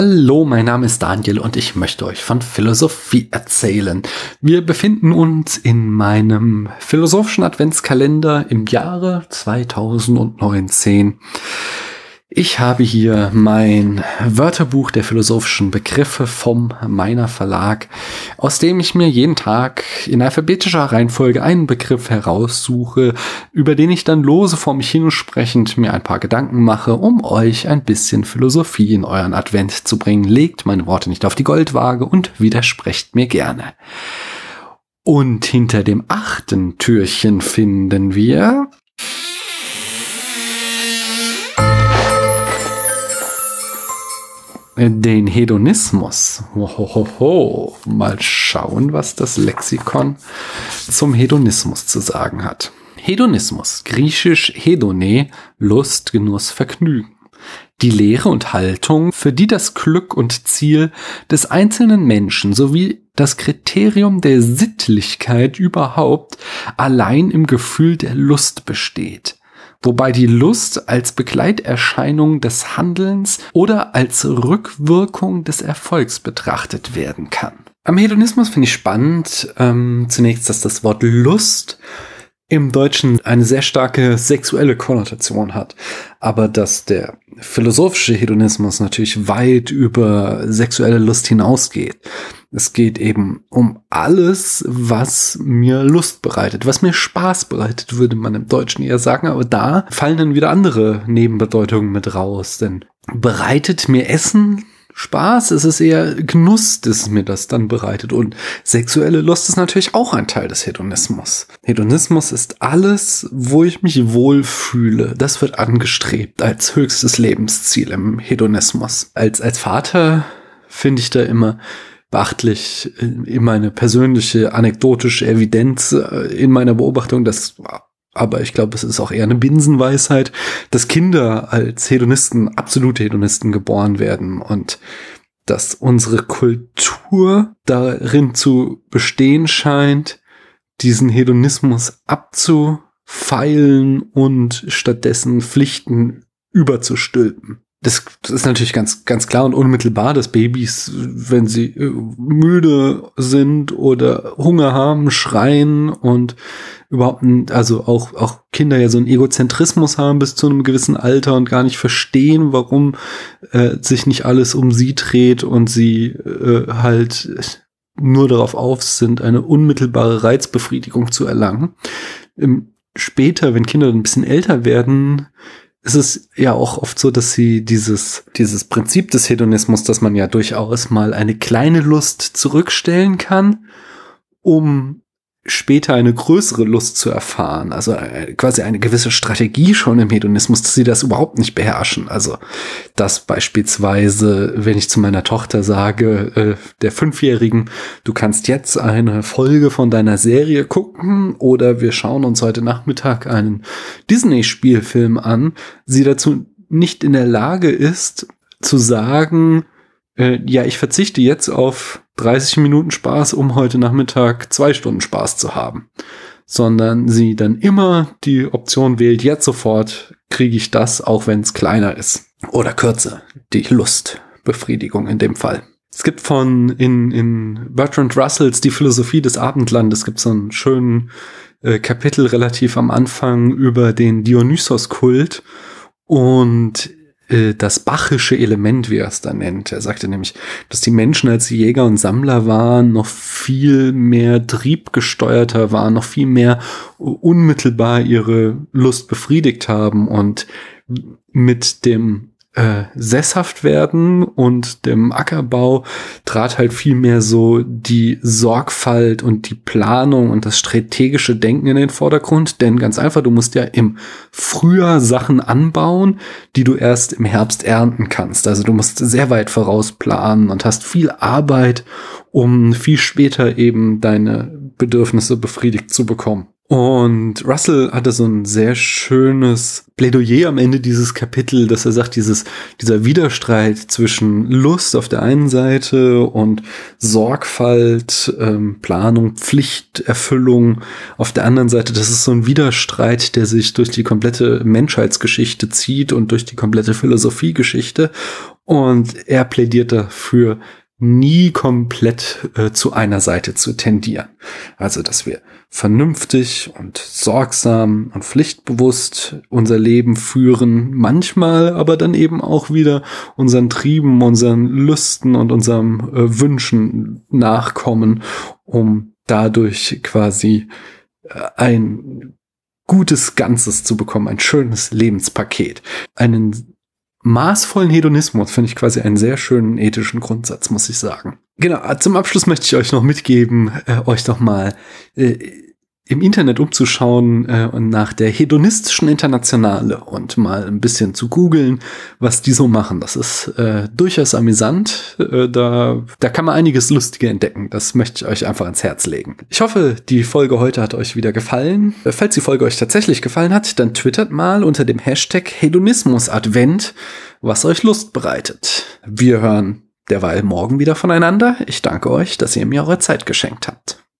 Hallo, mein Name ist Daniel und ich möchte euch von Philosophie erzählen. Wir befinden uns in meinem philosophischen Adventskalender im Jahre 2019. Ich habe hier mein Wörterbuch der philosophischen Begriffe vom Meiner Verlag, aus dem ich mir jeden Tag in alphabetischer Reihenfolge einen Begriff heraussuche, über den ich dann lose vor mich hinsprechend mir ein paar Gedanken mache, um euch ein bisschen Philosophie in euren Advent zu bringen. Legt meine Worte nicht auf die Goldwaage und widersprecht mir gerne. Und hinter dem achten Türchen finden wir den Hedonismus. Hohoho. Mal schauen, was das Lexikon zum Hedonismus zu sagen hat. Hedonismus, griechisch Hedone, Lust, Genuss, Vergnügen. Die Lehre und Haltung, für die das Glück und Ziel des einzelnen Menschen sowie das Kriterium der Sittlichkeit überhaupt allein im Gefühl der Lust besteht wobei die Lust als Begleiterscheinung des Handelns oder als Rückwirkung des Erfolgs betrachtet werden kann. Am Hedonismus finde ich spannend ähm, zunächst, dass das Wort Lust im Deutschen eine sehr starke sexuelle Konnotation hat, aber dass der philosophische Hedonismus natürlich weit über sexuelle Lust hinausgeht. Es geht eben um alles, was mir Lust bereitet, was mir Spaß bereitet, würde man im Deutschen eher sagen, aber da fallen dann wieder andere Nebenbedeutungen mit raus, denn bereitet mir Essen Spaß, es ist eher Genuss, das mir das dann bereitet. Und sexuelle Lust ist natürlich auch ein Teil des Hedonismus. Hedonismus ist alles, wo ich mich wohlfühle. Das wird angestrebt als höchstes Lebensziel im Hedonismus. Als, als Vater finde ich da immer beachtlich äh, in meine persönliche anekdotische Evidenz äh, in meiner Beobachtung, dass aber ich glaube, es ist auch eher eine Binsenweisheit, dass Kinder als Hedonisten, absolute Hedonisten geboren werden und dass unsere Kultur darin zu bestehen scheint, diesen Hedonismus abzufeilen und stattdessen Pflichten überzustülpen das, ist natürlich ganz, ganz klar und unmittelbar, dass Babys, wenn sie äh, müde sind oder Hunger haben, schreien und überhaupt, also auch, auch Kinder ja so einen Egozentrismus haben bis zu einem gewissen Alter und gar nicht verstehen, warum äh, sich nicht alles um sie dreht und sie äh, halt nur darauf auf sind, eine unmittelbare Reizbefriedigung zu erlangen. Im, später, wenn Kinder ein bisschen älter werden, es ist ja auch oft so, dass sie dieses, dieses Prinzip des Hedonismus, dass man ja durchaus mal eine kleine Lust zurückstellen kann, um später eine größere Lust zu erfahren, also äh, quasi eine gewisse Strategie schon im Hedonismus, dass sie das überhaupt nicht beherrschen. Also, dass beispielsweise, wenn ich zu meiner Tochter sage, äh, der Fünfjährigen, du kannst jetzt eine Folge von deiner Serie gucken oder wir schauen uns heute Nachmittag einen Disney-Spielfilm an, sie dazu nicht in der Lage ist, zu sagen, äh, ja, ich verzichte jetzt auf 30 Minuten Spaß, um heute Nachmittag zwei Stunden Spaß zu haben, sondern sie dann immer die Option wählt, jetzt sofort kriege ich das, auch wenn es kleiner ist oder kürzer, die Lustbefriedigung in dem Fall. Es gibt von in, in Bertrand Russells Die Philosophie des Abendlandes gibt so einen schönen äh, Kapitel relativ am Anfang über den Dionysos-Kult. Und äh, das bachische Element, wie er es da nennt. Er sagte nämlich, dass die Menschen als Jäger und Sammler waren, noch viel mehr triebgesteuerter waren, noch viel mehr unmittelbar ihre Lust befriedigt haben und mit dem äh, sesshaft werden und dem Ackerbau trat halt viel mehr so die Sorgfalt und die Planung und das strategische Denken in den Vordergrund. Denn ganz einfach, du musst ja im Frühjahr Sachen anbauen, die du erst im Herbst ernten kannst. Also du musst sehr weit voraus planen und hast viel Arbeit, um viel später eben deine Bedürfnisse befriedigt zu bekommen. Und Russell hatte so ein sehr schönes Plädoyer am Ende dieses Kapitel, dass er sagt, dieses, dieser Widerstreit zwischen Lust auf der einen Seite und Sorgfalt, ähm, Planung, Pflichterfüllung auf der anderen Seite, das ist so ein Widerstreit, der sich durch die komplette Menschheitsgeschichte zieht und durch die komplette Philosophiegeschichte. Und er plädiert dafür, nie komplett äh, zu einer Seite zu tendieren. Also, dass wir vernünftig und sorgsam und pflichtbewusst unser Leben führen, manchmal aber dann eben auch wieder unseren Trieben, unseren Lüsten und unseren äh, Wünschen nachkommen, um dadurch quasi äh, ein gutes Ganzes zu bekommen, ein schönes Lebenspaket, einen maßvollen Hedonismus finde ich quasi einen sehr schönen ethischen Grundsatz, muss ich sagen. Genau, zum Abschluss möchte ich euch noch mitgeben, äh, euch doch mal äh, im Internet umzuschauen äh, und nach der hedonistischen Internationale und mal ein bisschen zu googeln, was die so machen. Das ist äh, durchaus amüsant. Äh, da, da kann man einiges Lustige entdecken. Das möchte ich euch einfach ans Herz legen. Ich hoffe, die Folge heute hat euch wieder gefallen. Äh, falls die Folge euch tatsächlich gefallen hat, dann twittert mal unter dem Hashtag Hedonismusadvent, was euch Lust bereitet. Wir hören derweil morgen wieder voneinander. Ich danke euch, dass ihr mir eure Zeit geschenkt habt.